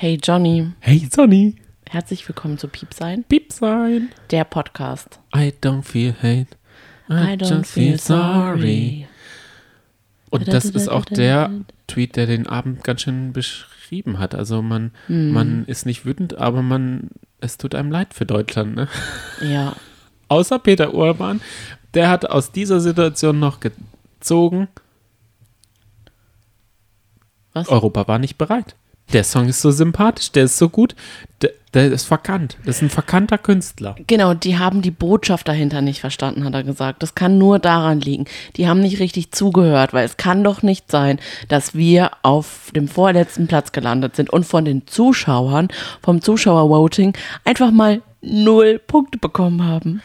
Hey Johnny, Hey Sonny, herzlich willkommen zu Piep sein, Piep sein. der Podcast. I don't feel hate. I, just feel sorry. Und das ist auch der Tweet, der den Abend ganz schön beschrieben hat. Also man, Hm. man ist nicht wütend, aber man, es tut einem leid für Deutschland. Ne? Ja, Außer Peter Urban, der hat aus dieser Situation noch gezogen, was? Europa war nicht bereit. Der Song ist so sympathisch, der ist so gut, der, der ist verkannt. Das ist ein verkannter Künstler. Genau, die haben die Botschaft dahinter nicht verstanden, hat er gesagt. Das kann nur daran liegen. Die haben nicht richtig zugehört, weil es kann doch nicht sein, dass wir auf dem vorletzten Platz gelandet sind und von den Zuschauern, vom Zuschauervoting, einfach mal null Punkte bekommen haben.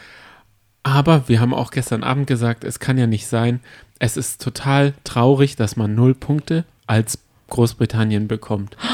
Aber wir haben auch gestern Abend gesagt, es kann ja nicht sein. Es ist total traurig, dass man null Punkte als Großbritannien bekommt.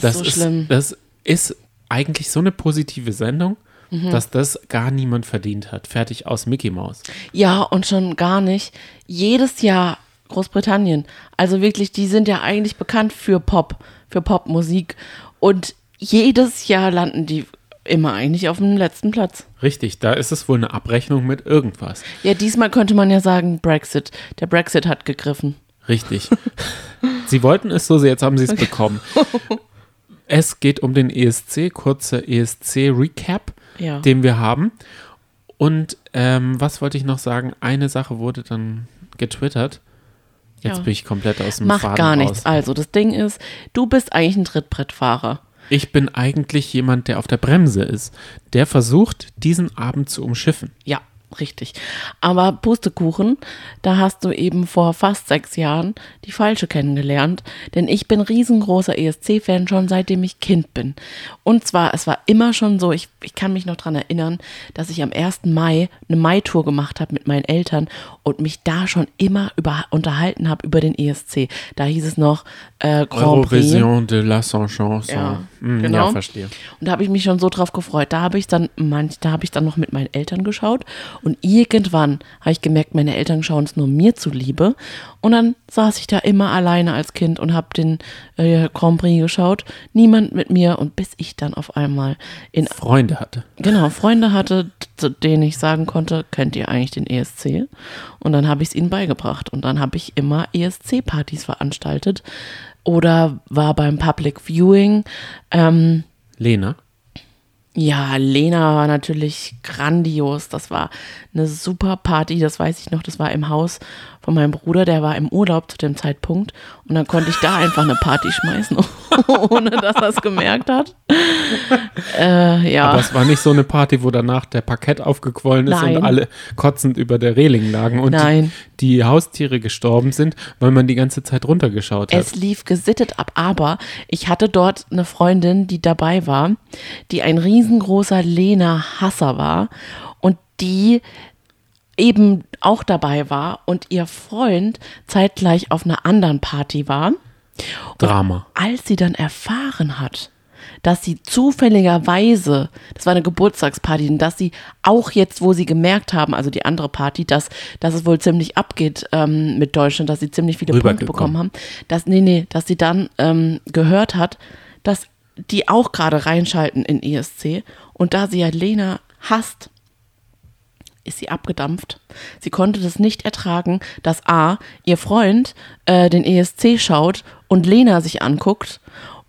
Das ist so schlimm. Das ist eigentlich so eine positive Sendung, Mhm. dass das gar niemand verdient hat. Fertig aus Mickey Mouse. Ja, und schon gar nicht. Jedes Jahr Großbritannien. Also wirklich, die sind ja eigentlich bekannt für Pop, für Popmusik. Und jedes Jahr landen die immer eigentlich auf dem letzten Platz. Richtig, da ist es wohl eine Abrechnung mit irgendwas. Ja, diesmal könnte man ja sagen Brexit. Der Brexit hat gegriffen. Richtig. sie wollten es so, jetzt haben sie es bekommen. Es geht um den ESC, kurzer ESC-Recap. Ja. den wir haben. Und ähm, was wollte ich noch sagen? Eine Sache wurde dann getwittert. Jetzt Ja. bin ich komplett aus dem Macht Faden gar raus. nichts. Also, das Ding ist, du bist eigentlich ein Trittbrettfahrer. Ich bin eigentlich jemand, der auf der Bremse ist, der versucht, diesen Abend zu umschiffen. Ja, richtig. Aber Pustekuchen, da hast du eben vor fast sechs Jahren die falsche kennengelernt. Denn ich bin riesengroßer ESC-Fan schon seitdem ich Kind bin. Und zwar, es war immer schon so, ich, ich kann mich noch dran erinnern, dass ich am 1. Mai eine Mai-Tour gemacht habe mit meinen Eltern und mich da schon immer über, unterhalten habe über den ESC. Da hieß es noch äh, Grand Prix. Eurovision de la Chanson. Ja, Hm, genau. ja, verstehe. Und da habe ich mich schon so drauf gefreut. Da habe ich dann manch, da habe ich dann noch mit meinen Eltern geschaut und irgendwann habe ich gemerkt, meine Eltern schauen es nur mir zuliebe. Und dann saß ich da immer alleine als Kind und habe den äh, Grand Prix geschaut. Niemand mit mir und bis ich dann auf einmal in Freunde hatte. genau Freunde hatte, zu denen ich sagen konnte, kennt ihr eigentlich den ESC? Und dann habe ich es ihnen beigebracht und dann habe ich immer ESC-Partys veranstaltet oder war beim Public Viewing. Ähm, Lena. Ja, Lena war natürlich grandios. Das war eine super Party, das weiß ich noch. Das war im Haus von meinem Bruder, der war im Urlaub zu dem Zeitpunkt. Und dann konnte ich da einfach eine Party schmeißen, ohne dass er es gemerkt hat. Äh, ja. Aber es war nicht so eine Party, wo danach der Parkett aufgequollen ist Nein. und alle kotzend über der Reling lagen und Nein. Die, die Haustiere gestorben sind, weil man die ganze Zeit runtergeschaut hat. Es lief gesittet ab, aber ich hatte dort eine Freundin, die dabei war, die ein riesengroßer Lena-Hasser war und die eben auch dabei war und ihr Freund zeitgleich auf einer anderen Party war. Drama. Als sie dann erfahren hat, dass sie zufälligerweise, das war eine Geburtstagsparty, und dass sie auch jetzt, wo sie gemerkt haben, also die andere Party, dass, dass es wohl ziemlich abgeht ähm, mit Deutschland, dass sie ziemlich viele Punkte bekommen haben, dass, nee, nee, dass sie dann ähm, gehört hat, dass die auch gerade reinschalten in ESC und da sie ja Lena hasst, ist sie abgedampft. Sie konnte das nicht ertragen, dass A, ihr Freund äh, den ESC schaut und Lena sich anguckt.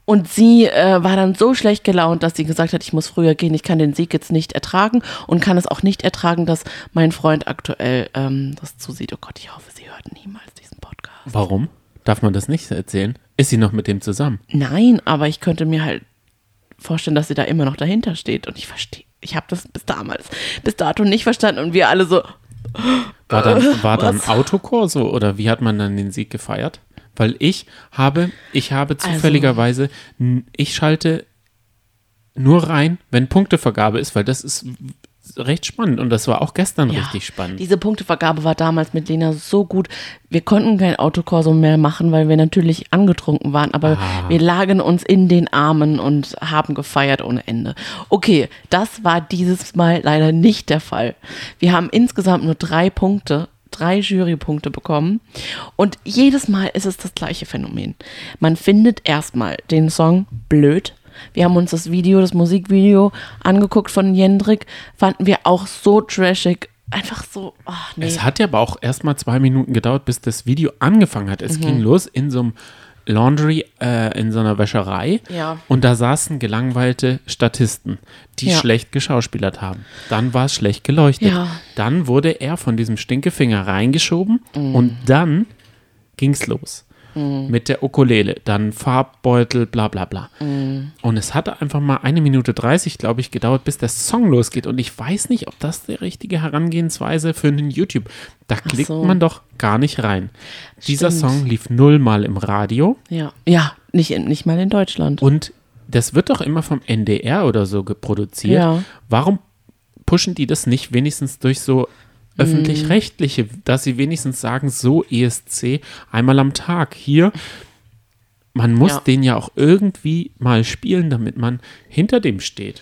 Und sie äh, war dann so schlecht gelaunt, dass sie gesagt hat, ich muss früher gehen, ich kann den Sieg jetzt nicht ertragen und kann es auch nicht ertragen, dass mein Freund aktuell ähm, das zusieht. Oh Gott, ich hoffe, sie hört niemals diesen Podcast. Warum? Darf man das nicht erzählen? Ist sie noch mit dem zusammen? Nein, aber ich könnte mir halt vorstellen, dass sie da immer noch dahinter steht. Und ich verstehe, ich habe das bis damals, bis dato nicht verstanden. Und wir alle so, War dann, war dann Was? Autokorso oder wie hat man dann den Sieg gefeiert? Weil ich habe, ich habe Also zufälligerweise, n- ich schalte nur rein, wenn Punktevergabe ist, weil das ist recht spannend und das war auch gestern Ja, richtig spannend. Diese Punktevergabe war damals mit Lena so gut. Wir konnten kein Autokorso mehr machen, weil wir natürlich angetrunken waren, aber Ah. wir lagen uns in den Armen und haben gefeiert ohne Ende. Okay, das war dieses Mal leider nicht der Fall. Wir haben insgesamt nur drei Punkte, drei Jurypunkte bekommen und jedes Mal ist es das gleiche Phänomen. Man findet erstmal den Song blöd. Wir haben uns das Video, das Musikvideo angeguckt von Jendrik, fanden wir auch so trashig. Einfach so, ach nee. Es hat ja aber auch erst mal zwei Minuten gedauert, bis das Video angefangen hat. Es Mhm. ging los in so einem Laundry, äh, in so einer Wäscherei. Ja. Und da saßen gelangweilte Statisten, die Ja. schlecht geschauspielert haben. Dann war es schlecht geleuchtet. Ja. Dann wurde er von diesem Stinkefinger reingeschoben Mhm. und dann ging's los. Mit der Ukulele, dann Farbbeutel, bla bla bla. Mhm. Und es hatte einfach mal eine Minute 30, glaube ich, gedauert, bis der Song losgeht. Und ich weiß nicht, ob das die richtige Herangehensweise für einen YouTube. Da klickt so. man doch gar nicht rein. Dieser Stimmt. Song lief nullmal im Radio Ja, ja nicht, nicht mal in Deutschland. und das wird doch immer vom NDR oder so geproduziert. Ja. Warum pushen die das nicht wenigstens durch so öffentlich-rechtliche, dass sie wenigstens sagen, so ESC einmal am Tag hier. Man muss Ja. den ja auch irgendwie mal spielen, damit man hinter dem steht.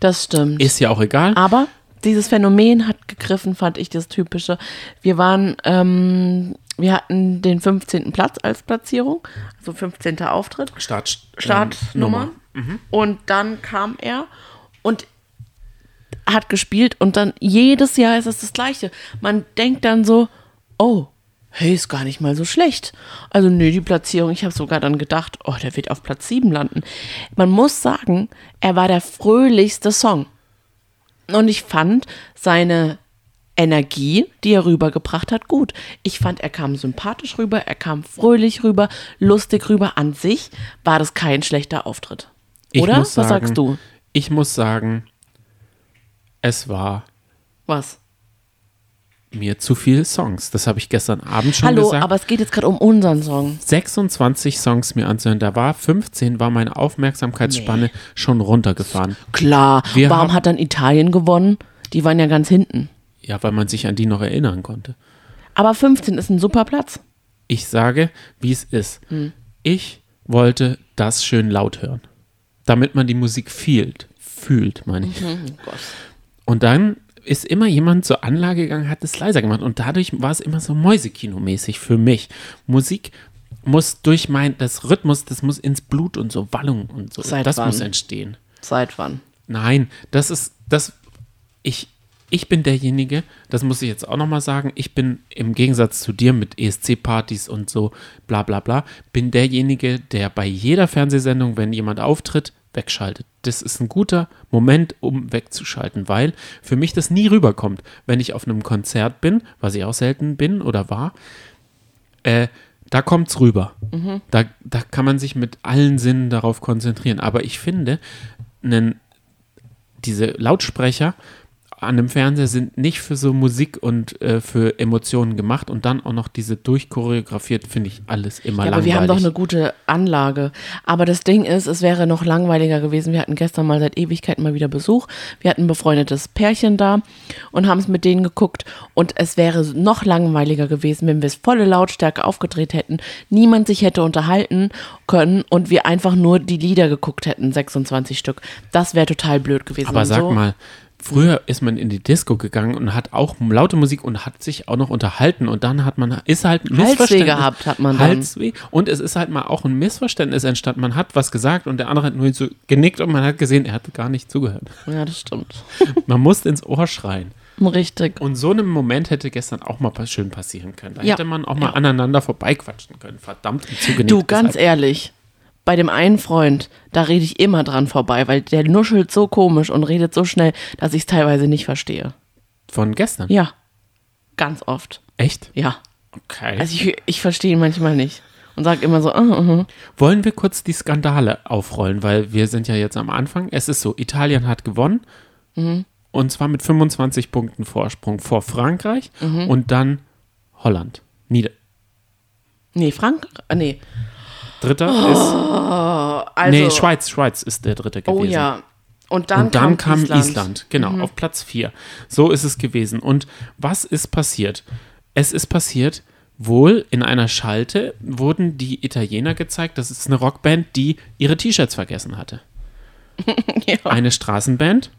Das stimmt. Ist ja auch egal. Aber dieses Phänomen hat gegriffen, fand ich das Typische. Wir waren, ähm, wir hatten den 15. Platz als Platzierung, also 15. Auftritt, Start, Startnummer. ähm, Und dann kam er und hat gespielt und dann jedes Jahr ist es das Gleiche. Man denkt dann so, oh, hey, ist gar nicht mal so schlecht. Also nö, die Platzierung, ich habe sogar dann gedacht, oh, der wird auf Platz 7 landen. Man muss sagen, er war der fröhlichste Song. Und ich fand seine Energie, die er rübergebracht hat, gut. Ich fand, er kam sympathisch rüber, er kam fröhlich rüber, lustig rüber. An sich war das kein schlechter Auftritt. Oder? muss Was sagen, sagst du? Ich muss sagen, es war Was? mir zu viele Songs. Das habe ich gestern Abend schon Hallo, gesagt. aber es geht jetzt gerade um unseren Song. 26 Songs mir anzuhören. Da war 15, war meine Aufmerksamkeitsspanne schon runtergefahren. Klar, Wir warum haben- hat dann Italien gewonnen? Die waren ja ganz hinten. Ja, weil man sich an die noch erinnern konnte. Aber 15 ist ein super Platz. Ich sage, wie es ist. Hm. Ich wollte das schön laut hören. Damit man die Musik fühlt. Fühlt, meine ich. Oh Und dann ist immer jemand zur Anlage gegangen, hat es leiser gemacht. Und dadurch war es immer so Mäusekino-mäßig für mich. Musik muss durch mein, das Rhythmus, das muss ins Blut und so Wallung und so. Seit das wann? muss entstehen. Seit wann? Nein, das ist, das, ich, ich bin derjenige, das muss ich jetzt auch nochmal sagen, ich bin im Gegensatz zu dir mit ESC-Partys und so, bla bla bla, bin derjenige, der bei jeder Fernsehsendung, wenn jemand auftritt, wegschaltet. Das ist ein guter Moment, um wegzuschalten, weil für mich das nie rüberkommt. Wenn ich auf einem Konzert bin, was ich auch selten bin oder war, äh, da kommt's rüber. Da, da kann man sich mit allen Sinnen darauf konzentrieren. Aber ich finde, einen, diese Lautsprecher an dem Fernseher sind nicht für so Musik und äh, für Emotionen gemacht und dann auch noch diese durchchoreografiert, finde ich alles immer Ja, aber langweilig. wir haben doch eine gute Anlage. Aber das Ding ist, es wäre noch langweiliger gewesen. Wir hatten gestern mal seit Ewigkeiten mal wieder Besuch. Wir hatten ein befreundetes Pärchen da und haben es mit denen geguckt. Und es wäre noch langweiliger gewesen, wenn wir es volle Lautstärke aufgedreht hätten, niemand sich hätte unterhalten können und wir einfach nur die Lieder geguckt hätten, 26 Stück. Das wäre total blöd gewesen. Aber sag so, mal, früher ist man in die Disco gegangen und hat auch laute Musik und hat sich auch noch unterhalten und dann hat man, ist halt ein Halsweh Missverständnis. gehabt hat man dann. Halsweh. Und es ist halt mal auch ein Missverständnis entstanden. Man hat was gesagt und der andere hat nur so genickt und man hat gesehen, er hat gar nicht zugehört. Ja, das stimmt. Man musste ins Ohr schreien. Richtig. Und so einem Moment hätte gestern auch mal schön passieren können. Da Ja. hätte man auch mal Ja. aneinander vorbeiquatschen können. Verdammt, zugenickt. Du, ganz Deshalb- ehrlich, bei dem einen Freund, da rede ich immer dran vorbei, weil der nuschelt so komisch und redet so schnell, dass ich es teilweise nicht verstehe. Von gestern? Ja, ganz oft. Echt? Ja, Okay. also ich, ich verstehe ihn manchmal nicht und sage immer so, uh, uh, Wollen wir kurz die Skandale aufrollen, weil wir sind ja jetzt am Anfang. Es ist so, Italien hat gewonnen Mhm. und zwar mit 25 Punkten Vorsprung vor Frankreich Mhm. und dann Holland. Nieder nee, Frank, nee, Dritter also, ist, nee, Schweiz, Schweiz ist der dritte gewesen. oh ja, und dann, Und dann kam, Island, Island. genau, Mhm. auf Platz 4. So ist es gewesen. Und was ist passiert? Es ist passiert, wohl in einer Schalte wurden die Italiener gezeigt. Das ist eine Rockband, die ihre T-Shirts vergessen hatte. Ja. Eine Straßenband,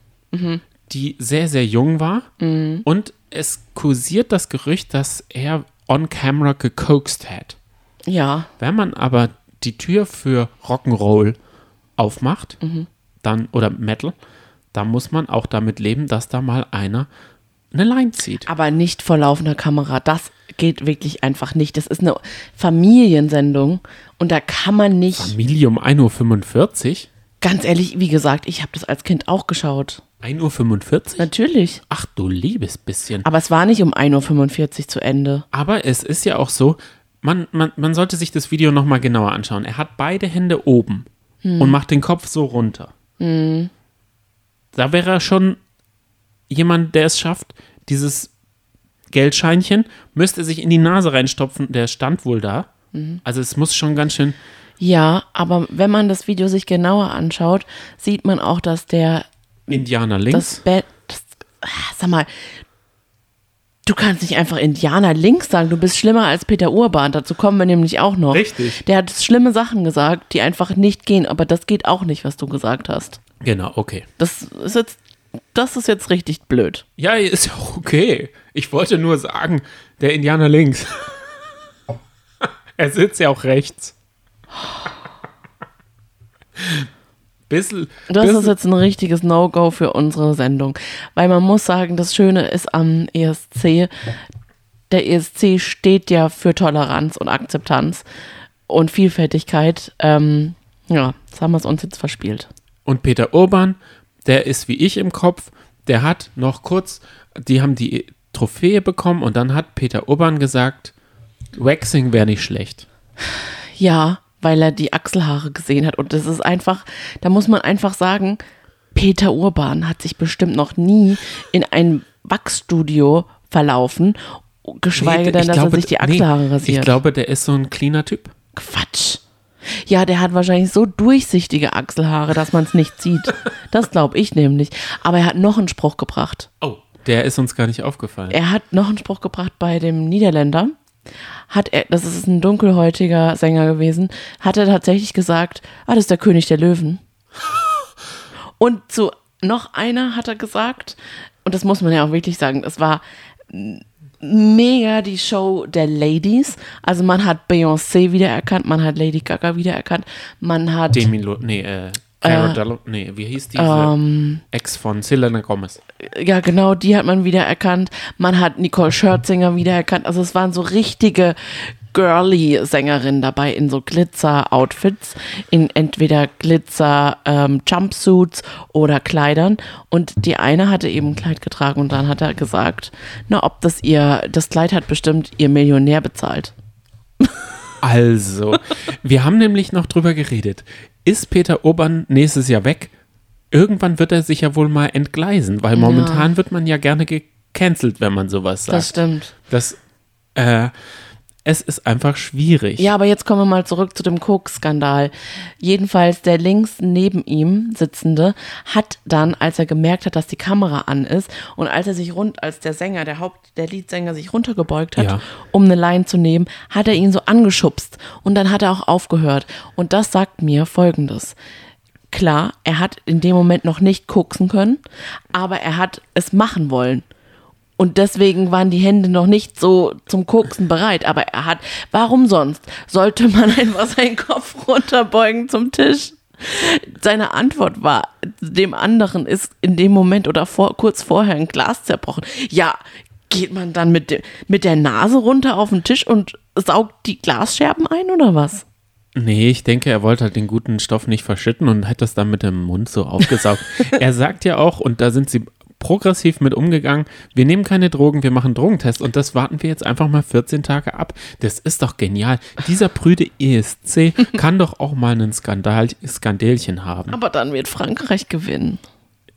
die sehr, sehr jung war. Und es kursiert das Gerücht, dass er on camera gekokst hat. Ja, Wenn man aber die Tür für Rock'n'Roll aufmacht, dann, oder Metal, da muss man auch damit leben, dass da mal einer eine Line zieht. Aber nicht vor laufender Kamera. Das geht wirklich einfach nicht. Das ist eine Familiensendung und da kann man nicht, Familie um 1.45 Uhr? ganz ehrlich, wie gesagt, ich habe das als Kind auch geschaut. 1.45 Uhr? Natürlich. Ach du liebes bisschen. Aber es war nicht um 1.45 Uhr zu Ende. Aber es ist ja auch so, man, man, man sollte sich das Video nochmal genauer anschauen. Er hat beide Hände oben und macht den Kopf so runter. Da wäre er schon jemand, der es schafft, dieses Geldscheinchen müsste sich in die Nase reinstopfen. Der stand wohl da. Also es muss schon ganz schön. Ja, aber wenn man das Video sich genauer anschaut, sieht man auch, dass der Indianer das links. Bett. Das, ah, sag mal, du kannst nicht einfach Indianer links sagen. Du bist schlimmer als Peter Urban. Dazu kommen wir nämlich auch noch. Richtig. Der hat schlimme Sachen gesagt, die einfach nicht gehen. Aber das geht auch nicht, was du gesagt hast. Genau, okay. Das ist jetzt, das ist jetzt richtig blöd. Ja, ist ja auch okay. Ich wollte nur sagen, der Indianer links. er sitzt ja auch rechts. Bissl, Das bissl- ist jetzt ein richtiges No-Go für unsere Sendung. Weil man muss sagen, das Schöne ist am ESC, der ESC steht ja für Toleranz und Akzeptanz und Vielfältigkeit. Ähm, ja, das haben wir es uns jetzt verspielt. Und Peter Urban, der ist wie ich im Kopf, der hat noch kurz, die haben die Trophäe bekommen und dann hat Peter Urban gesagt, Waxing wäre nicht schlecht. Ja, weil er die Achselhaare gesehen hat. Und das ist einfach, da muss man einfach sagen, Peter Urban hat sich bestimmt noch nie in ein Wachsstudio verlaufen, geschweige Nee, denn, dass glaube, er sich die nee, Achselhaare rasiert. Ich glaube, der ist so ein cleaner Typ. Quatsch. Ja, der hat wahrscheinlich so durchsichtige Achselhaare, dass man es nicht sieht. Das glaube ich nämlich. Aber er hat noch einen Spruch gebracht. Oh, der ist uns gar nicht aufgefallen. Er hat noch einen Spruch gebracht bei dem Niederländer. Hat er, das ist ein dunkelhäutiger Sänger gewesen, hat er tatsächlich gesagt, ah, das ist der König der Löwen. Und zu noch einer hat er gesagt, und das muss man ja auch wirklich sagen, es war mega die Show der Ladies. Also man hat Beyoncé wiedererkannt, man hat Lady Gaga wiedererkannt, man hat Demi Lo nee, äh, Cara Delo- nee, wie hieß diese ähm, Ex von Selena Gomez? ja, genau, die hat man wiedererkannt. Man hat Nicole Scherzinger wiedererkannt. Also es waren so richtige girly Sängerinnen dabei in so Glitzer-Outfits, in entweder Glitzer-Jumpsuits oder Kleidern. Und die eine hatte eben ein Kleid getragen und dann hat er gesagt, na, ob das ihr, das Kleid hat bestimmt ihr Millionär bezahlt. Also, wir haben nämlich noch drüber geredet. Ist Peter Urban nächstes Jahr weg? Irgendwann wird er sich ja wohl mal entgleisen, weil momentan wird man ja gerne gecancelt, wenn man sowas sagt. Das stimmt. Das, äh, es ist einfach schwierig. Ja, aber jetzt kommen wir mal zurück zu dem Koks-Skandal. Jedenfalls der links neben ihm sitzende hat dann, als er gemerkt hat, dass die Kamera an ist und als er sich rund, als der Sänger, der Haupt, der Leadsänger sich runtergebeugt hat, Ja. um eine Line zu nehmen, hat er ihn so angeschubst und dann hat er auch aufgehört. Und das sagt mir Folgendes. Klar, er hat in dem Moment noch nicht koksen können, aber er hat es machen wollen. Und deswegen waren die Hände noch nicht so zum Koksen bereit. Aber er hat, warum sonst sollte man einfach seinen Kopf runterbeugen zum Tisch? Seine Antwort war, dem anderen ist in dem Moment oder vor, kurz vorher ein Glas zerbrochen. Ja, geht man dann mit, dem, mit der Nase runter auf den Tisch und saugt die Glasscherben ein oder was? Nee, ich denke, er wollte halt den guten Stoff nicht verschütten und hat das dann mit dem Mund so aufgesaugt. er sagt ja auch, und da sind sie progressiv mit umgegangen, wir nehmen keine Drogen, wir machen Drogentests und das warten wir jetzt einfach mal 14 Tage ab. Das ist doch genial. Dieser prüde ESC kann doch auch mal einen Skandal, Skandälchen haben. Aber dann wird Frankreich gewinnen.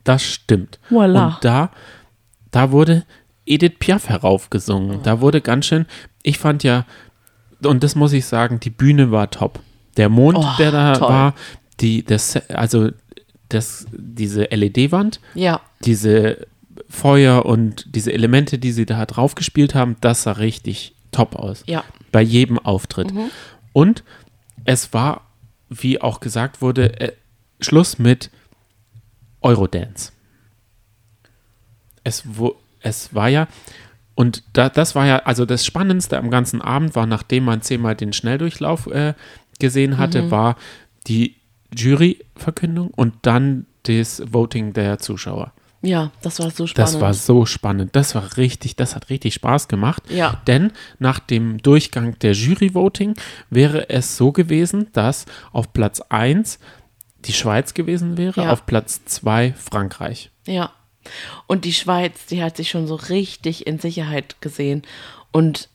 Das stimmt. Voila. Und da, da wurde Edith Piaf heraufgesungen. Da wurde ganz schön, ich fand ja, und das muss ich sagen, die Bühne war top. Der Mond, Oh, der da toll. war, die, das, also das, diese LED-Wand, Ja. diese Feuer und diese Elemente, die sie da drauf gespielt haben, das sah richtig top aus. Ja. Bei jedem Auftritt. Und es war, wie auch gesagt wurde, äh, Schluss mit Eurodance. Es, wo, es war ja, und da, das war ja, also das Spannendste am ganzen Abend war, nachdem man zehnmal den Schnelldurchlauf äh, gesehen hatte, war die, Juryverkündung und dann das Voting der Zuschauer. Ja, das war so spannend. Das war so spannend. Das war richtig, das hat richtig Spaß gemacht. Ja. Denn nach dem Durchgang der Jury-Voting wäre es so gewesen, dass auf Platz 1 die Schweiz gewesen wäre, Ja. auf Platz 2 Frankreich. Ja. Und die Schweiz, die hat sich schon so richtig in Sicherheit gesehen. Und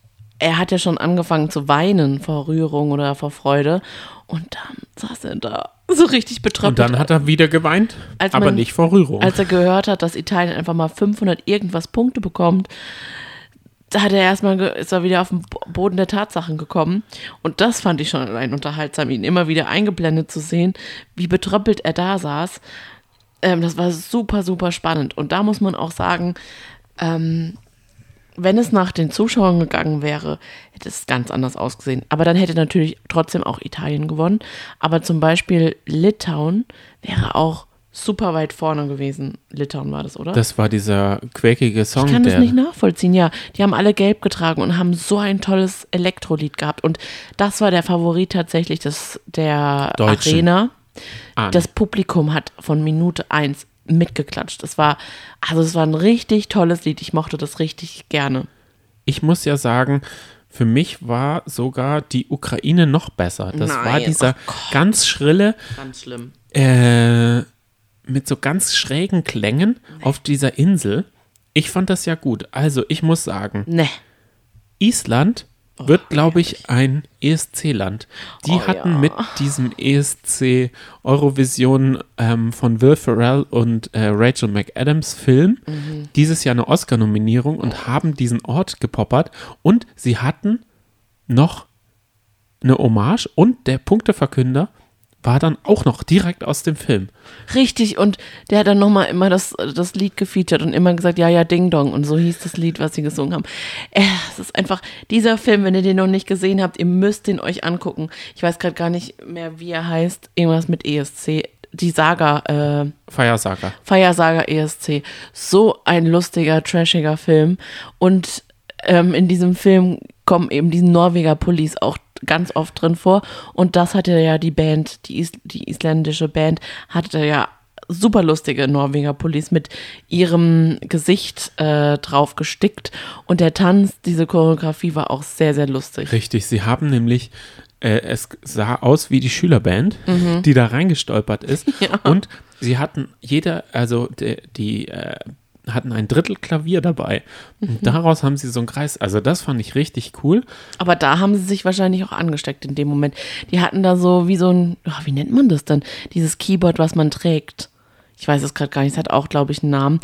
er hat ja schon angefangen zu weinen vor Rührung oder vor Freude. Und dann saß er da so richtig Und betröppelt. dann hat er wieder geweint, Als aber man- nicht vor Rührung. als er gehört hat, dass Italien einfach mal 500 irgendwas Punkte bekommt, da hat er erstmal, ist er wieder auf den Bo- Boden der Tatsachen gekommen. Und das fand ich schon allein unterhaltsam, ihn immer wieder eingeblendet zu sehen, wie betröppelt er da saß. Ähm, das war super, super spannend. Und da muss man auch sagen, ähm, wenn es nach den Zuschauern gegangen wäre, hätte es ganz anders ausgesehen. Aber dann hätte natürlich trotzdem auch Italien gewonnen. Aber zum Beispiel Litauen wäre auch super weit vorne gewesen. Litauen war das, oder? das war dieser quäkige Song, ich kann das nicht nachvollziehen, ja. Die haben alle gelb getragen und haben so ein tolles Elektrolied gehabt. Und das war der Favorit tatsächlich des, der Deutschen. Arena. Ah, Das Publikum hat von Minute eins mitgeklatscht. Das war, also es war ein richtig tolles Lied. Ich mochte das richtig gerne. ich muss ja sagen, für mich war sogar die Ukraine noch besser. Das war Nein, dieser oh Gott. ganz schrille, Ganz schlimm. äh, mit so ganz schrägen Klängen auf dieser Insel. Ich fand das ja gut. Also ich muss sagen, Ne. Island wird, glaube ich, ein ESC-Land. Die Oh, hatten ja. mit diesem ESC Eurovision ähm, von Will Ferrell und äh, Rachel McAdams Film Mhm. dieses Jahr eine Oscar-Nominierung und haben diesen Ort gepoppert und sie hatten noch eine Hommage und der Punkteverkünder war dann auch noch direkt aus dem Film. Richtig, und der hat dann nochmal immer das, das Lied gefeatured und immer gesagt, ja, ja, Ding Dong. Und so hieß das Lied, was sie gesungen haben. Äh, Es ist einfach, dieser Film, wenn ihr den noch nicht gesehen habt, ihr müsst den euch angucken. Ich weiß gerade gar nicht mehr, wie er heißt. Irgendwas mit ESC. Die Saga, äh, Feiersager. Feiersaga ESC. So ein lustiger, trashiger Film. Und ähm, in diesem Film kommen eben die Norweger Pullis auch ganz oft drin vor. Und das hatte ja die Band, die, Is die isländische Band, hatte ja super lustige Norweger Pullis mit ihrem Gesicht äh, drauf gestickt. Und der Tanz, diese Choreografie war auch sehr, sehr lustig. Richtig, sie haben nämlich, äh, es sah aus wie die Schülerband, die da reingestolpert ist. Mhm. Ja. Und sie hatten jeder, also die, die äh, hatten ein Drittel Klavier dabei. Mhm. Und daraus haben sie so einen Kreis. Also das fand ich richtig cool. Aber da haben sie sich wahrscheinlich auch angesteckt in dem Moment. Die hatten da so wie so ein, ja, wie nennt man das denn? Dieses Keyboard, was man trägt. Ich weiß es gerade gar nicht, es hat auch, glaube ich, einen Namen.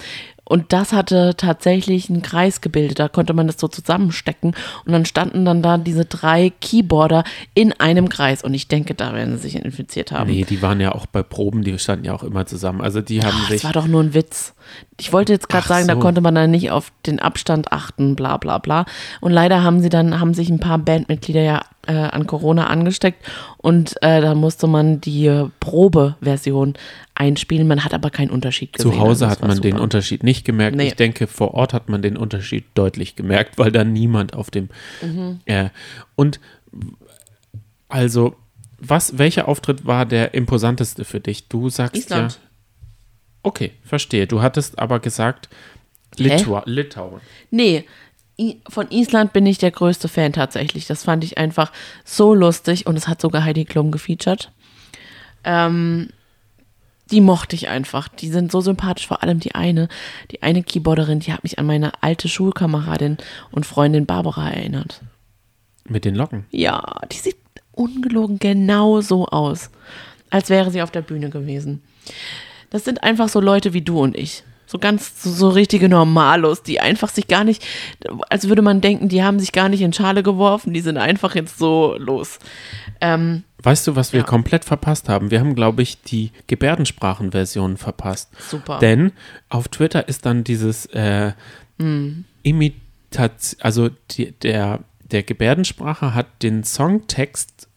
Und das hatte tatsächlich einen Kreis gebildet. Da konnte man das so zusammenstecken. Und dann standen dann da diese drei Keyboarder in einem Kreis. Und ich denke, da werden sie sich infiziert haben. Nee, die waren ja auch bei Proben, die standen ja auch immer zusammen. Also die haben Ach, sich. das war doch nur ein Witz. Ich wollte jetzt gerade sagen, da so. konnte man dann nicht auf den Abstand achten, bla bla bla. Und leider haben sie dann, haben sich ein paar Bandmitglieder ja äh, an Corona angesteckt und äh, da musste man die Probeversion einspielen. Man hat aber keinen Unterschied gesehen. Zu Hause Also hat man den super. Unterschied nicht gemerkt. Nee. Ich denke, vor Ort hat man den Unterschied deutlich gemerkt, weil da niemand auf dem. Mhm. Äh, und also, was, welcher Auftritt war der imposanteste für dich? Du sagst Island. ja. Okay, verstehe. Du hattest aber gesagt Litua Litauen. Nee, von Island bin ich der größte Fan tatsächlich. Das fand ich einfach so lustig und es hat sogar Heidi Klum gefeatured. Ähm, die mochte ich einfach. Die sind so sympathisch, vor allem die eine. Die eine Keyboarderin, die hat mich an meine alte Schulkameradin und Freundin Barbara erinnert. Mit den Locken. Ja, die sieht ungelogen genau so aus, als wäre sie auf der Bühne gewesen. Das sind einfach so Leute wie du und ich. So ganz, so, so richtige Normalos, die einfach sich gar nicht, als würde man denken, die haben sich gar nicht in Schale geworfen, die sind einfach jetzt so los. Ähm, Weißt du, was wir Ja. komplett verpasst haben? Wir haben, glaube ich, die Gebärdensprachenversion verpasst. Super. Denn auf Twitter ist dann dieses äh, Imitation, also die, der, der Gebärdensprache hat den Songtext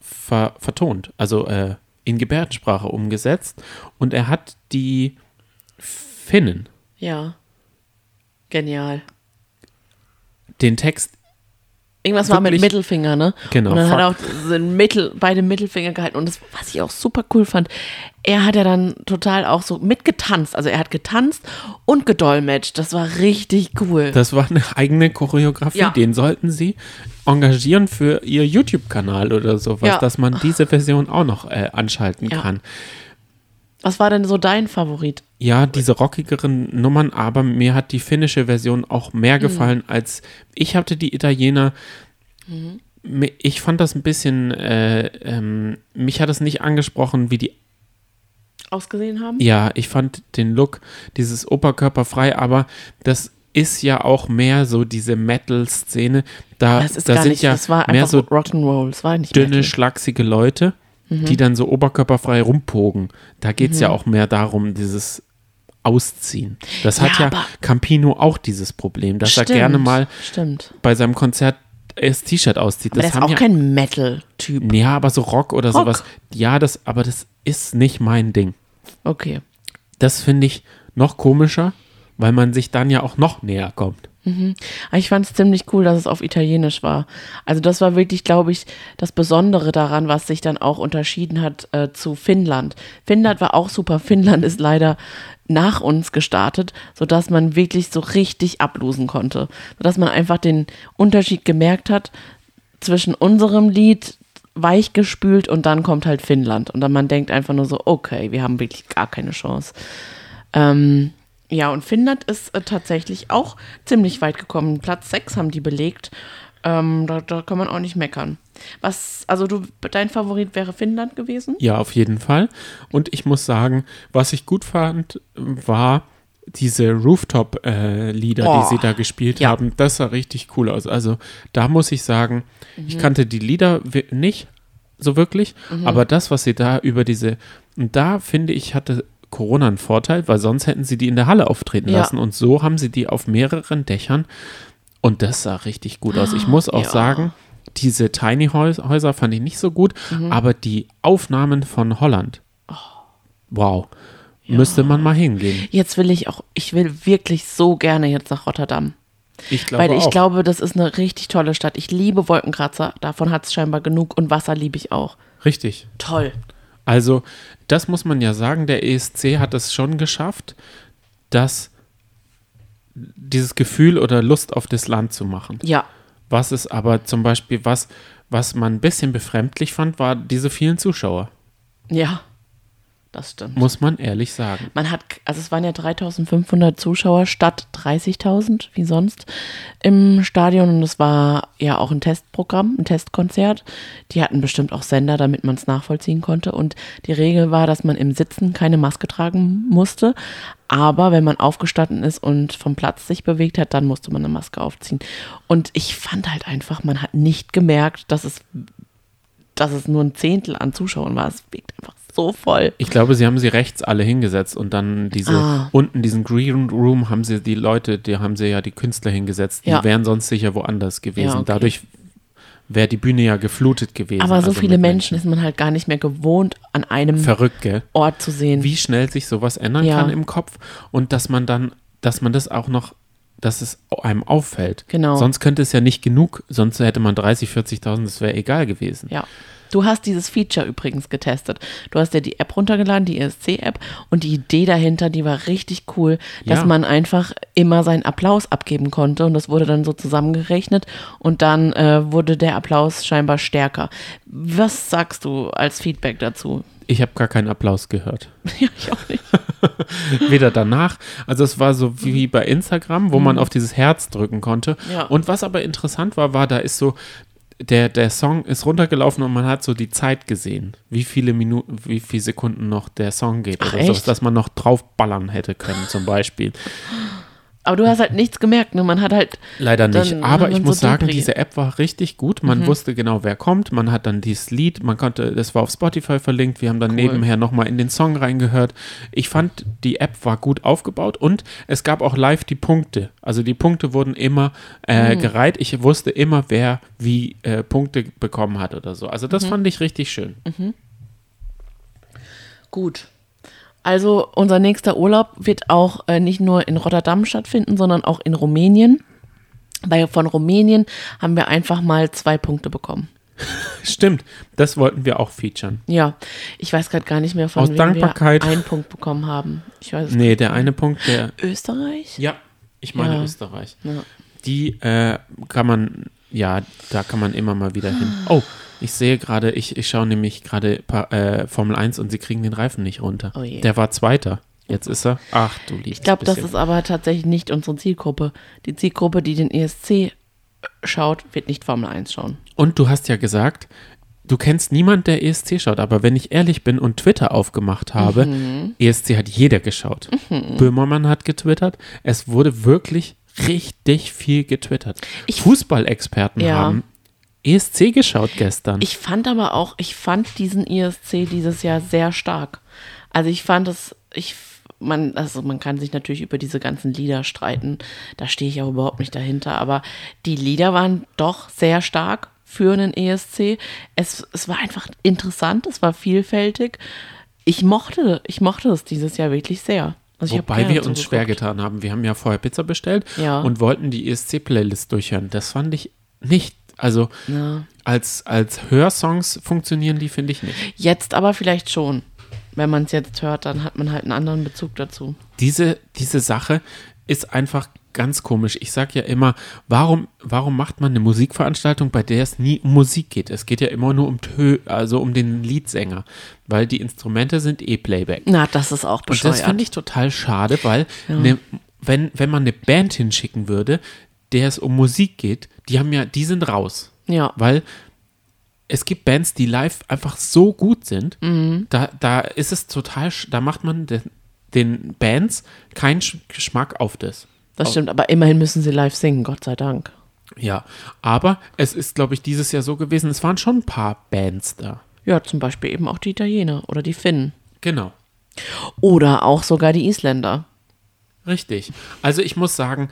ver, vertont, also äh, in Gebärdensprache umgesetzt und er hat die Finnen ja. Genial. den Text Irgendwas war mit Mittelfinger, ne? Genau, Und dann hat er auch Mittel, beide Mittelfinger gehalten. Und das, was ich auch super cool fand, er hat ja dann total auch so mitgetanzt. Also er hat getanzt und gedolmetscht. Das war richtig cool. Das war eine eigene Choreografie. Ja. Den sollten sie engagieren für ihr YouTube-Kanal oder sowas, Ja. dass man diese Version auch noch äh, anschalten Ja. kann. was war denn so dein Favorit? Ja, diese rockigeren Nummern, aber mir hat die finnische Version auch mehr Mhm. gefallen als ich hatte die Italiener. Mhm. Ich fand das ein bisschen, äh, ähm, mich hat es nicht angesprochen, wie die Ausgesehen haben? Ja, ich fand den Look, dieses Oberkörperfrei, aber das ist ja auch mehr so diese Metal-Szene. Da, Das ist da gar sind nicht, ja das war mehr so Rock'n'Roll. Es war nicht dünne, Metal. schlachsige Leute, Mhm. die dann so oberkörperfrei rumpogen. Da geht es ja auch mehr darum, dieses Ausziehen. Das hat Ja, Campino auch dieses Problem, dass Stimmt, er gerne mal Stimmt. bei seinem Konzert das T-Shirt auszieht. Aber Das der ist auch ja, kein Metal-Typ. ja, aber so Rock oder Rock. sowas. Ja, das, aber das ist nicht mein Ding. Okay. Das finde ich noch komischer, weil man sich dann ja auch noch näher kommt. Aber ich fand es ziemlich cool, dass es auf Italienisch war. Also das war wirklich, glaube ich, das Besondere daran, was sich dann auch unterschieden hat äh, zu Finnland. Finnland war auch super. Finnland ist leider nach uns gestartet, sodass man wirklich so richtig ablosen konnte. Sodass man einfach den Unterschied gemerkt hat zwischen unserem Lied weichgespült und dann kommt halt Finnland. Und dann man denkt einfach nur so, okay, wir haben wirklich gar keine Chance. Ähm, ja, und Finnland ist äh, tatsächlich auch ziemlich weit gekommen. Platz 6 haben die belegt. Ähm, da, da kann man auch nicht meckern. Was, also du, dein Favorit wäre Finnland gewesen? Ja, auf jeden Fall. Und ich muss sagen, was ich gut fand, war diese Rooftop-Lieder, Oh, die sie da gespielt ja. haben. Das sah richtig cool aus. Also da muss ich sagen, ich kannte die Lieder nicht so wirklich, aber das, was sie da über diese, und da finde ich, hatte Corona einen Vorteil, weil sonst hätten sie die in der Halle auftreten Ja. lassen und so haben sie die auf mehreren Dächern und das sah richtig gut aus. Ich muss auch Ja. sagen, diese Tiny Häus- Häuser fand ich nicht so gut, aber die Aufnahmen von Holland, wow, müsste man mal hingehen. Jetzt will ich auch, ich will wirklich so gerne jetzt nach Rotterdam. Ich glaube Weil ich auch. glaube, das ist eine richtig tolle Stadt. Ich liebe Wolkenkratzer, davon hat es scheinbar genug und Wasser liebe ich auch. Richtig. Toll. Also, das muss man ja sagen, der ESC hat es schon geschafft, dass dieses Gefühl oder Lust auf das Land zu machen. Ja, Was ist aber zum Beispiel, was, was man ein bisschen befremdlich fand, war diese vielen Zuschauer, ja, das stimmt. muss man ehrlich sagen. Man hat, also es waren ja 3500 Zuschauer statt 30.000, wie sonst, im Stadion. Und es war ja auch ein Testprogramm, ein Testkonzert. Die hatten bestimmt auch Sender, damit man es nachvollziehen konnte. Und die Regel war, dass man im Sitzen keine Maske tragen musste. Aber wenn man aufgestanden ist und vom Platz sich bewegt hat, dann musste man eine Maske aufziehen. Und ich fand halt einfach, man hat nicht gemerkt, dass es, dass es nur ein Zehntel an Zuschauern war. Es wirkt einfach so voll. Ich glaube, sie haben sie rechts alle hingesetzt und dann diese Ah. unten diesen Green Room haben sie die Leute, die haben sie ja die Künstler hingesetzt, die Ja. wären sonst sicher woanders gewesen. Ja, okay. Dadurch wäre die Bühne ja geflutet gewesen. Aber so also viele Menschen ist man halt gar nicht mehr gewohnt, an einem Verrückt? Ort zu sehen. Wie schnell sich sowas ändern Ja. kann im Kopf und dass man dann, dass man das auch noch, dass es einem auffällt. Genau. Sonst könnte es ja nicht genug, sonst hätte man 30, 40.000, das wäre egal gewesen. Ja. Du hast dieses Feature übrigens getestet. Du hast dir die App runtergeladen, die ESC-App, und die Idee dahinter, die war richtig cool, dass Ja. man einfach immer seinen Applaus abgeben konnte und das wurde dann so zusammengerechnet und dann äh, wurde der Applaus scheinbar stärker. Was sagst du als Feedback dazu? Ich habe gar keinen Applaus gehört. ja, ich auch nicht. Weder danach, also es war so wie bei Instagram, wo man auf dieses Herz drücken konnte. Mhm. Ja. Und was aber interessant war, war, da ist so, der, der Song ist runtergelaufen und man hat so die Zeit gesehen, wie viele Minuten, wie viele Sekunden noch der Song geht Ach, oder so, dass man noch draufballern hätte können zum Beispiel. Aber du hast halt nichts gemerkt, ne? Man hat halt Leider nicht. Aber ich muss so sagen, Debris. diese App war richtig gut. Man wusste genau, wer kommt. Man hat dann dieses Lied, man konnte, das war auf Spotify verlinkt. Wir haben dann nebenher nochmal in den Song reingehört. Ich fand, die App war gut aufgebaut und es gab auch live die Punkte. Also die Punkte wurden immer äh, gereiht. Ich wusste immer, wer wie äh, Punkte bekommen hat oder so. Also das fand ich richtig schön. Gut. Also unser nächster Urlaub wird auch äh, nicht nur in Rotterdam stattfinden, sondern auch in Rumänien. Weil von Rumänien haben wir einfach mal zwei Punkte bekommen. Stimmt, das wollten wir auch featuren. Ja, ich weiß gerade gar nicht mehr, von Aus wem Dankbarkeit. wir einen Punkt bekommen haben. Ich weiß es Nee, der eine Punkt, der. Österreich? Ja, ich meine Ja. Österreich. Ja. Die äh, kann man, ja, da kann man immer mal wieder hin. Oh, ich sehe gerade, ich, ich schaue nämlich gerade äh, Formel 1 und sie kriegen den Reifen nicht runter. Oh. Der war Zweiter. Jetzt ist er. Ach, du liebst Ich glaube, das ist aber tatsächlich nicht unsere Zielgruppe. Die Zielgruppe, die den ESC schaut, wird nicht Formel 1 schauen. Und du hast ja gesagt, du kennst niemand, der ESC schaut. Aber wenn ich ehrlich bin und Twitter aufgemacht habe, Mhm. ESC hat jeder geschaut. Böhmermann hat getwittert. Es wurde wirklich richtig viel getwittert. Fußballexperten Ja. haben ESC geschaut gestern. Ich fand aber auch, ich fand diesen ESC dieses Jahr sehr stark. Also ich fand es, ich, man, also man kann sich natürlich über diese ganzen Lieder streiten. Da stehe ich auch überhaupt nicht dahinter. Aber die Lieder waren doch sehr stark für einen ESC. Es, es war einfach interessant, es war vielfältig. Ich mochte, ich mochte es dieses Jahr wirklich sehr. Also Wobei wir uns schwer getan haben. Wir haben ja vorher Pizza bestellt Ja. und wollten die ESC-Playlist durchhören. Das fand ich nicht, also Ja. als, als Hörsongs funktionieren die, finde ich nicht. Jetzt aber vielleicht schon. Wenn man es jetzt hört, dann hat man halt einen anderen Bezug dazu. Diese, diese Sache ist einfach ganz komisch. Ich sage ja immer, warum, warum macht man eine Musikveranstaltung, bei der es nie um Musik geht? Es geht ja immer nur um Tö also um den Liedsänger, weil die Instrumente sind eh Playback. Na, das ist auch Und bescheuert. das finde ich total schade, weil ne, wenn, wenn man eine Band hinschicken würde, der es um Musik geht, die haben ja, die sind raus. Ja. Weil es gibt Bands, die live einfach so gut sind, Mhm. da, da ist es total, da macht man den, den Bands keinen Sch- Geschmack auf das. Das stimmt, aber immerhin müssen sie live singen, Gott sei Dank. Ja, aber es ist, glaube ich, dieses Jahr so gewesen, es waren schon ein paar Bands da. Ja, zum Beispiel eben auch die Italiener oder die Finnen. Genau. Oder auch sogar die Isländer. Richtig. Also ich muss sagen,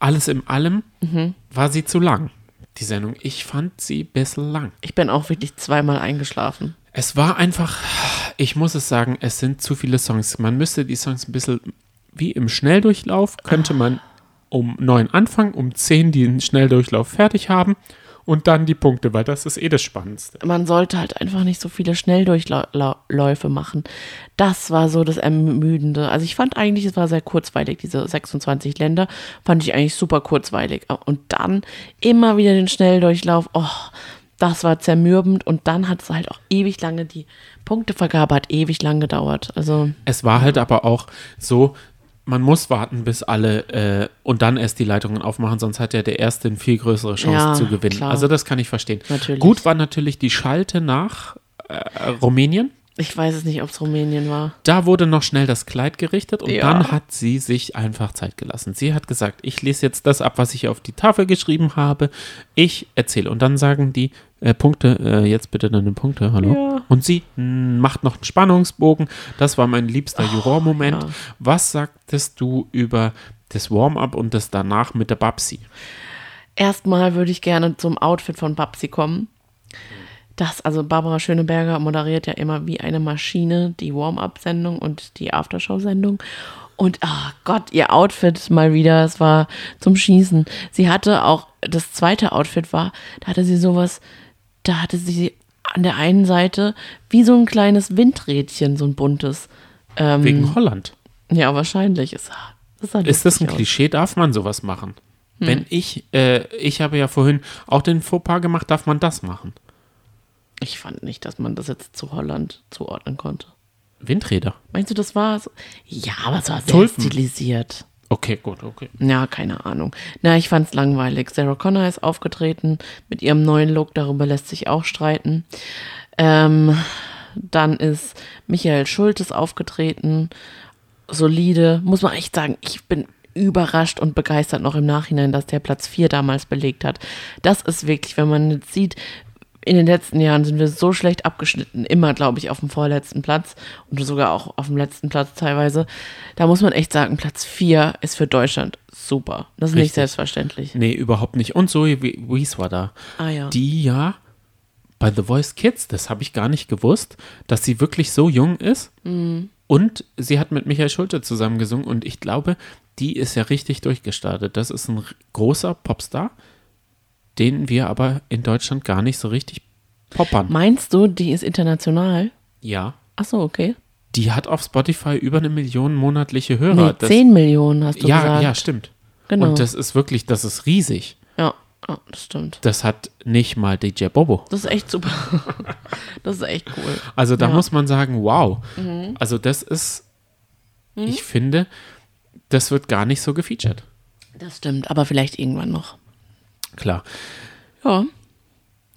alles in allem Mhm. war sie zu lang, die Sendung. Ich fand sie ein bisschen lang. Ich bin auch wirklich zweimal eingeschlafen. Es war einfach, ich muss es sagen, es sind zu viele Songs. Man müsste die Songs ein bisschen wie im Schnelldurchlauf, könnte man um neun anfangen, um zehn den Schnelldurchlauf fertig haben und dann die Punkte, weil das ist eh das Spannendste. Man sollte halt einfach nicht so viele Schnelldurchläufe machen. Das war so das Ermüdende. Also ich fand eigentlich, es war sehr kurzweilig, diese 26 Länder, fand ich eigentlich super kurzweilig. Und dann immer wieder den Schnelldurchlauf, oh, das war zermürbend und dann hat es halt auch ewig lange, die Punktevergabe hat ewig lang gedauert. Also Es war halt aber auch so, man muss warten, bis alle äh, und dann erst die Leitungen aufmachen, sonst hat ja der Erste eine viel größere Chance Ja, zu gewinnen. klar. Also das kann ich verstehen. Natürlich. Gut war natürlich die Schalte nach äh, Rumänien. Ich weiß es nicht, ob es Rumänien war. Da wurde noch schnell das Kleid gerichtet und Ja. dann hat sie sich einfach Zeit gelassen. Sie hat gesagt, ich lese jetzt das ab, was ich auf die Tafel geschrieben habe. Ich erzähle. Und dann sagen die äh, Punkte, äh, jetzt bitte deine Punkte, hallo. Ja. Und sie mh, macht noch einen Spannungsbogen. Das war mein liebster Jurormoment. ja. Was sagtest du über das Warm-up und das danach mit der Babsi? Erstmal würde ich gerne zum Outfit von Babsi kommen. Das, also Barbara Schöneberger moderiert ja immer wie eine Maschine die Warm-up-Sendung und die Aftershow-Sendung. Und ah Gott, ihr Outfit mal wieder, es war zum Schießen. Sie hatte auch, das zweite Outfit war, da hatte sie sowas, da hatte sie an der einen Seite wie so ein kleines Windrädchen, so ein buntes. Ähm, Wegen Holland. ja, wahrscheinlich. Es sah Ist das ein aus. Klischee? Darf man sowas machen? Hm. Wenn ich, äh, ich habe ja vorhin auch den Fauxpas gemacht, darf man das machen? Ich fand nicht, dass man das jetzt zu Holland zuordnen konnte. Windräder. Meinst du, das war? Ja, aber es war sehr Tulpen. stilisiert. Okay, gut, okay. Ja, keine Ahnung. Na, ich fand's langweilig. Sarah Connor ist aufgetreten mit ihrem neuen Look, darüber lässt sich auch streiten. Ähm, dann ist Michael Schultes aufgetreten. Solide, muss man echt sagen, ich bin überrascht und begeistert noch im Nachhinein, dass der Platz 4 damals belegt hat. Das ist wirklich, wenn man jetzt sieht, in den letzten Jahren sind wir so schlecht abgeschnitten, immer, glaube ich, auf dem vorletzten Platz und sogar auch auf dem letzten Platz teilweise. Da muss man echt sagen, Platz 4 ist für Deutschland super. Das ist nicht Richtig. selbstverständlich. Nee, überhaupt nicht. Und Zoe Wies war da. Ah ja. Die ja bei The Voice Kids, das habe ich gar nicht gewusst, dass sie wirklich so jung ist. Mhm. Und sie hat mit Michael Schulte zusammen gesungen und ich glaube, die ist ja richtig durchgestartet. Das ist ein großer Popstar, den wir aber in Deutschland gar nicht so richtig poppern. Meinst du, die ist international? Ja. Ach so, okay. Die hat auf Spotify über eine Million monatliche Hörer. Nee, Das- 10 Millionen hast du ja, gesagt. ja, stimmt. Genau. Und das ist wirklich, das ist riesig. ja, ja, das stimmt. Das hat nicht mal DJ Bobo. Das ist echt super. das ist echt cool. Also da Ja. Mhm. muss man sagen, wow. Also das ist, ich finde, das wird gar nicht so gefeatured. Das stimmt, aber vielleicht irgendwann noch. Klar. Ja,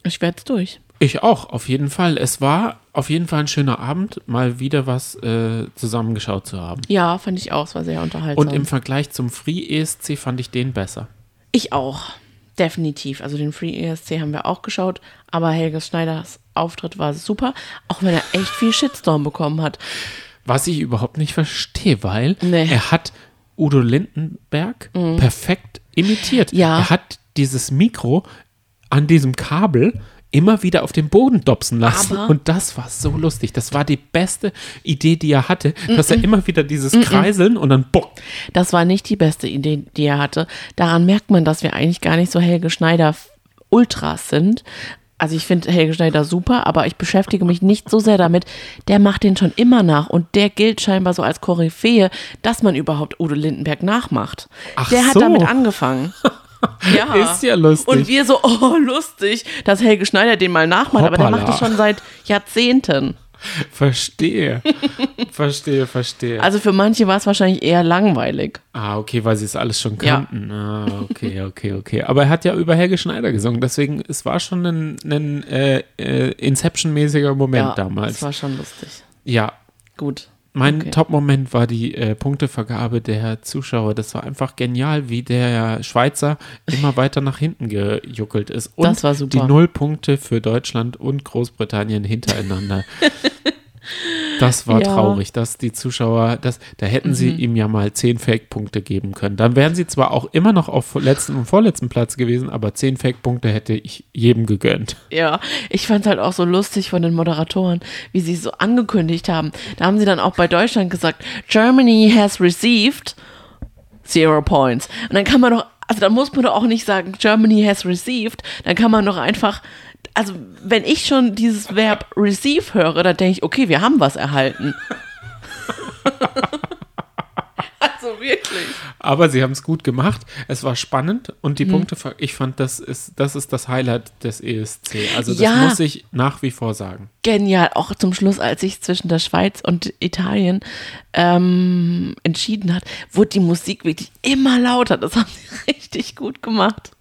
ich werde es durch. Ich auch, auf jeden Fall. Es war auf jeden Fall ein schöner Abend, mal wieder was äh, zusammengeschaut zu haben. Ja, fand ich auch. Es war sehr unterhaltsam. Und im Vergleich zum Free ESC fand ich den besser. ich auch. Definitiv. Also den Free ESC haben wir auch geschaut, aber Helges Schneiders Auftritt war super, auch wenn er echt viel Shitstorm bekommen hat. Was ich überhaupt nicht verstehe, weil Nee. Mhm. er hat Udo Lindenberg perfekt imitiert. Ja. Er hat dieses Mikro an diesem Kabel immer wieder auf den Boden dopsen lassen. Aber- und das war so lustig. Das war die beste Idee, die er hatte, dass Mhm. er immer wieder dieses Kreiseln und dann bock. Das war nicht die beste Idee, die er hatte. Daran merkt man, dass wir eigentlich gar nicht so Helge Schneider Ultras sind. Also ich finde Helge Schneider super, aber ich beschäftige mich nicht so sehr damit. Der macht den schon immer nach und der gilt scheinbar so als Koryphäe, dass man überhaupt Udo Lindenberg nachmacht. Ach der hat so. damit angefangen. Ja. Ist ja lustig. Und wir so, oh, lustig, dass Helge Schneider den mal nachmacht, aber der Hoppala. macht das schon seit Jahrzehnten. Verstehe. verstehe, verstehe. Also für manche war es wahrscheinlich eher langweilig. Ah, okay, weil sie es alles schon Ja. kannten. Ah, okay, okay, okay. Aber er hat ja über Helge Schneider gesungen, deswegen, es war schon ein, ein äh, äh, Inception-mäßiger Moment ja, damals. Das war schon lustig. ja, Gut. Mein Okay. Top-Moment war die äh, Punktevergabe der Zuschauer. Das war einfach genial, wie der Schweizer immer weiter nach hinten gejuckelt ist. Und Das war super. die Nullpunkte für Deutschland und Großbritannien hintereinander. Das war Ja. traurig, dass die Zuschauer, das, da hätten sie ihm ja mal zehn Fake-Punkte geben können. Dann wären sie zwar auch immer noch auf letzten und vorletzten Platz gewesen, aber zehn Fake-Punkte hätte ich jedem gegönnt. Ja, ich fand es halt auch so lustig von den Moderatoren, wie sie es so angekündigt haben. Da haben sie dann auch bei Deutschland gesagt, Germany has received zero points. Und dann kann man doch, also da muss man doch auch nicht sagen, Germany has received, dann kann man doch einfach, also wenn ich schon dieses Verb receive höre, dann denke ich, okay, wir haben was erhalten. also wirklich. Aber sie haben es gut gemacht. Es war spannend und die Punkte, ich fand, das ist, das ist das Highlight des ESC. Also das Ja. muss ich nach wie vor sagen. genial. Auch zum Schluss, als sich zwischen der Schweiz und Italien ähm, entschieden hat, wurde die Musik wirklich immer lauter. Das haben sie richtig gut gemacht.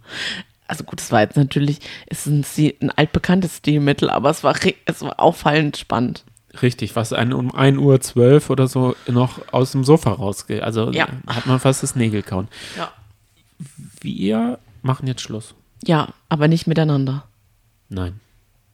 Also gut, es war jetzt natürlich, es ist ein, ein altbekanntes Stilmittel, aber es war, es war auffallend spannend. Richtig, was einen um 1 Uhr 12 oder so noch aus dem Sofa rausgeht. Also Ja. hat man fast das Nägel kauen. Ja. Wir machen jetzt Schluss. Ja, aber nicht miteinander. Nein.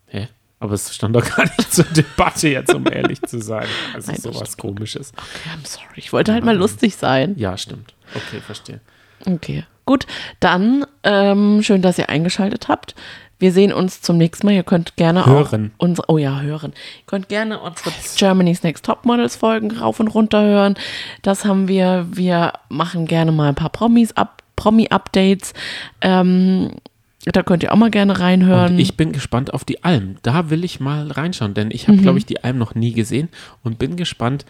Hä? Aber es stand doch gar nicht zur Debatte jetzt, um ehrlich zu sein. Also Nein, sowas komisches. Okay, I'm sorry. Ich wollte halt mal lustig sein. Ja, stimmt. Okay, verstehe. Okay, gut. Dann ähm, schön, dass ihr eingeschaltet habt. Wir sehen uns zum nächsten Mal. Ihr könnt gerne Hören. auch unsere, oh ja, hören. Ihr könnt gerne unsere Germany's Next Top Models Folgen rauf und runter hören. Das haben wir. Wir machen gerne mal ein paar Promis ab, Promi-Updates. Ähm, da könnt ihr auch mal gerne reinhören. Und ich bin gespannt auf die Alm. Da will ich mal reinschauen, denn ich Mhm. habe, glaube ich, die Alm noch nie gesehen und bin gespannt.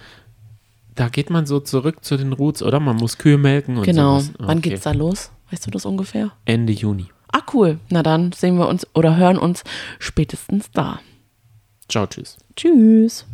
Da geht man so zurück zu den Roots, oder? Man muss Kühe melken und genau. sowas. Wann Okay. geht's da los? Weißt du das ungefähr? Ende Juni. Ah, cool. Na dann sehen wir uns oder hören uns spätestens da. Ciao, tschüss. Tschüss.